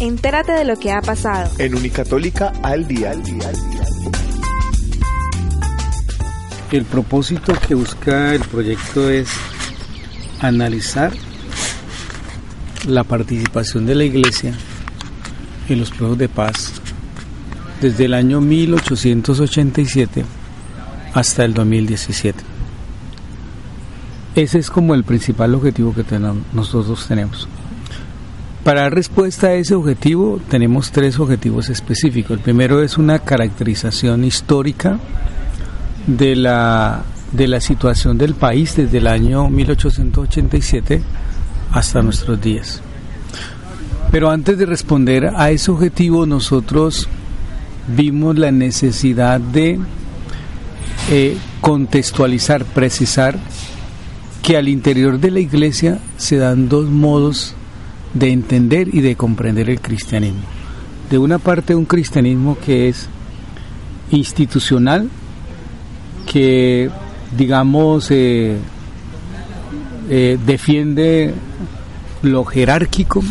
Entérate de lo que ha pasado. En Unicatólica al día, al día, al día. El propósito que busca el proyecto es analizar la participación de la Iglesia en los procesos de paz desde el año 1887 hasta el 2017. Ese es como el principal objetivo que tenemos, nosotros tenemos. Para dar respuesta a ese objetivo tenemos tres objetivos específicos. El primero es una caracterización histórica de la, de la situación del país desde el año 1887 hasta nuestros días. Pero antes de responder a ese objetivo nosotros vimos la necesidad de eh, contextualizar, precisar que al interior de la iglesia se dan dos modos de entender y de comprender el cristianismo. De una parte un cristianismo que es institucional, que digamos eh, eh, defiende lo jerárquico,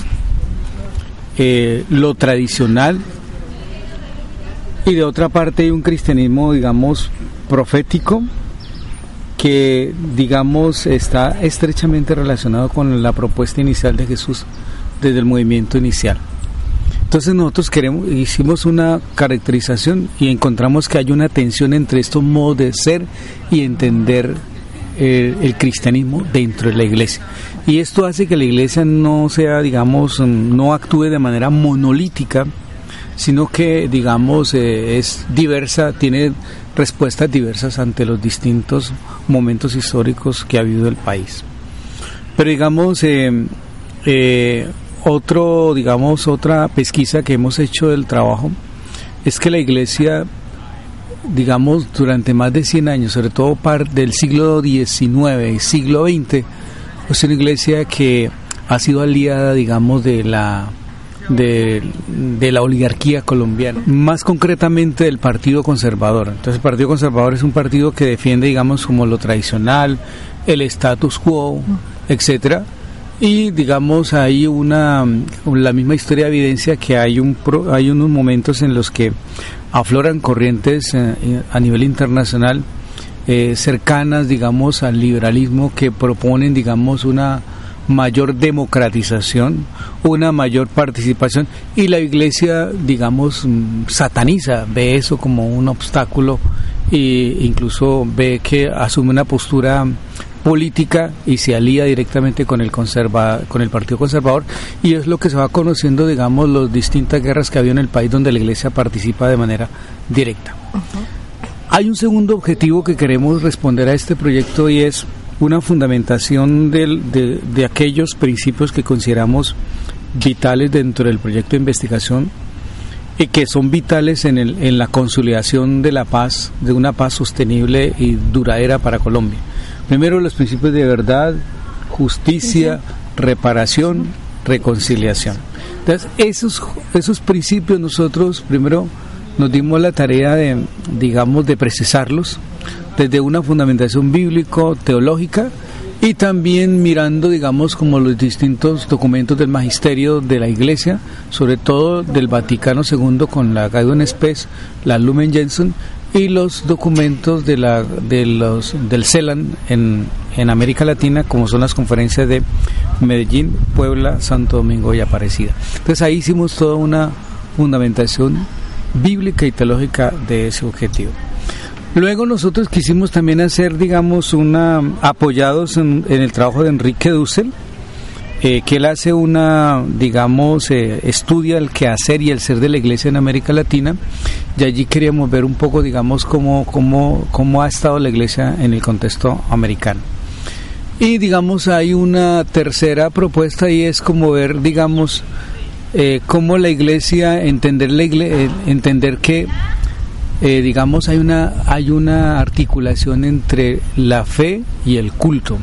eh, lo tradicional, y de otra parte hay un cristianismo, digamos, profético, que digamos está estrechamente relacionado con la propuesta inicial de Jesús desde el movimiento inicial. Entonces nosotros queremos, hicimos una caracterización y encontramos que hay una tensión entre estos modos de ser y entender eh, el cristianismo dentro de la iglesia. Y esto hace que la iglesia no sea, digamos, no actúe de manera monolítica, sino que, digamos, eh, es diversa, tiene respuestas diversas ante los distintos momentos históricos que ha habido el país. Pero, digamos, eh, eh, otro, digamos, otra pesquisa que hemos hecho del trabajo es que la iglesia, digamos, durante más de 100 años, sobre todo par del siglo XIX y siglo XX, es una iglesia que ha sido aliada, digamos, de la de, de, la oligarquía colombiana, más concretamente del Partido Conservador. Entonces el Partido Conservador es un partido que defiende, digamos, como lo tradicional, el status quo, etcétera, y digamos hay una la misma historia evidencia que hay un hay unos momentos en los que afloran corrientes eh, a nivel internacional eh, cercanas digamos al liberalismo que proponen digamos una mayor democratización, una mayor participación y la iglesia, digamos, mm, sataniza, ve eso como un obstáculo e incluso ve que asume una postura política y se alía directamente con el conserva, con el Partido Conservador y es lo que se va conociendo, digamos, las distintas guerras que había en el país donde la Iglesia participa de manera directa. Hay un segundo objetivo que queremos responder a este proyecto y es una fundamentación de, de aquellos principios que consideramos vitales dentro del proyecto de investigación y que son vitales en, el, en la consolidación de la paz, de una paz sostenible y duradera para Colombia. Primero los principios de verdad, justicia, reparación, reconciliación. Entonces, esos, esos principios nosotros primero nos dimos la tarea de, digamos, de precisarlos desde una fundamentación bíblico, teológica, y también mirando, digamos, como los distintos documentos del magisterio de la Iglesia, sobre todo del Vaticano II con la Gaudium Spes, la Lumen Gentium y los documentos de la, de los, del CELAN en, en América Latina, como son las conferencias de Medellín, Puebla, Santo Domingo y Aparecida. Entonces ahí hicimos toda una fundamentación bíblica y teológica de ese objetivo. Luego nosotros quisimos también hacer, digamos, una apoyados en, el trabajo de Enrique Dussel, eh, que él hace una, digamos, eh, estudia el quehacer y el ser de la iglesia en América Latina, y allí queríamos ver un poco, digamos, cómo, cómo, cómo ha estado la iglesia en el contexto americano. Y digamos, hay una tercera propuesta y es como ver, digamos, eh, cómo la iglesia, entender, la iglesia, entender que, eh, digamos, hay una, hay una articulación entre la fe y el culto.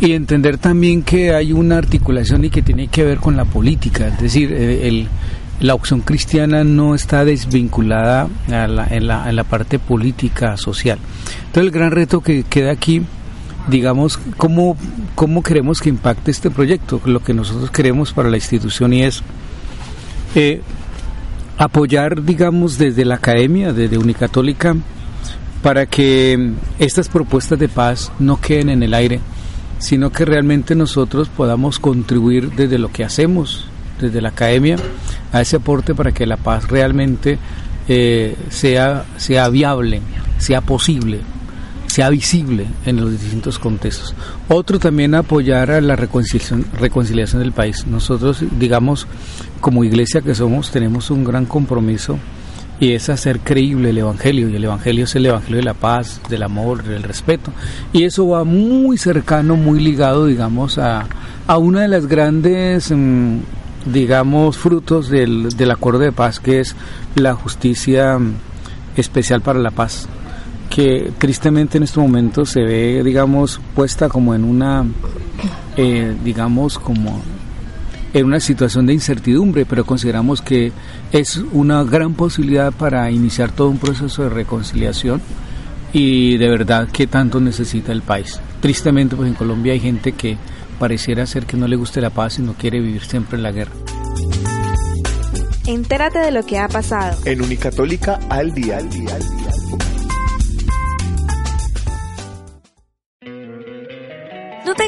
Y entender también que hay una articulación y que tiene que ver con la política, es decir, eh, el, la opción cristiana no está desvinculada a la, en, la, en la parte política, social. Entonces el gran reto que queda aquí digamos, cómo, cómo queremos que impacte este proyecto, lo que nosotros queremos para la institución y es eh, apoyar, digamos, desde la academia, desde Unicatólica, para que estas propuestas de paz no queden en el aire, sino que realmente nosotros podamos contribuir desde lo que hacemos, desde la academia, a ese aporte para que la paz realmente eh, sea, sea viable, sea posible sea visible en los distintos contextos. Otro también apoyar a la reconciliación, del país. Nosotros, digamos, como iglesia que somos, tenemos un gran compromiso y es hacer creíble el Evangelio. Y el Evangelio es el Evangelio de la paz, del amor, del respeto. Y eso va muy cercano, muy ligado, digamos, a, a una de las grandes, mm, digamos, frutos del, del acuerdo de paz, que es la justicia mm, especial para la paz que tristemente en este momento se ve, digamos, puesta como en una, eh, digamos, como en una situación de incertidumbre, pero consideramos que es una gran posibilidad para iniciar todo un proceso de reconciliación y de verdad que tanto necesita el país. Tristemente, pues en Colombia hay gente que pareciera ser que no le guste la paz y no quiere vivir siempre en la guerra. Entérate de lo que ha pasado. En Unicatólica al día, al día, al día.